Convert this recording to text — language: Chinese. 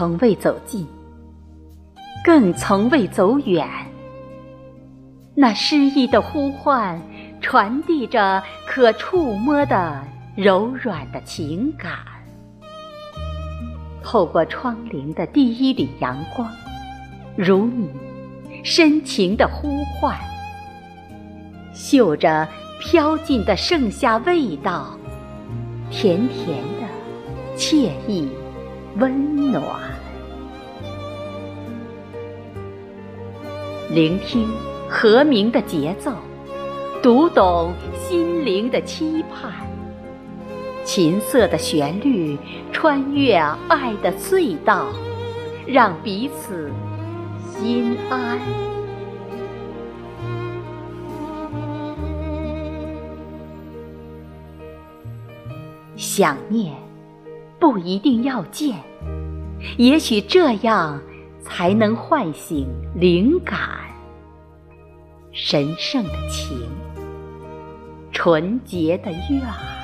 从未走近，更从未走远。那诗意的呼唤，传递着可触摸的柔软的情感。透过窗棂的第一缕阳光，如你深情的呼唤，嗅着飘进的盛夏味道，甜甜的，惬意，温暖。聆听和鸣的节奏，读懂心灵的期盼。琴瑟的旋律穿越爱的隧道，让彼此心安。想念不一定要见，也许这样才能唤醒灵感。神圣的情，纯洁的愿。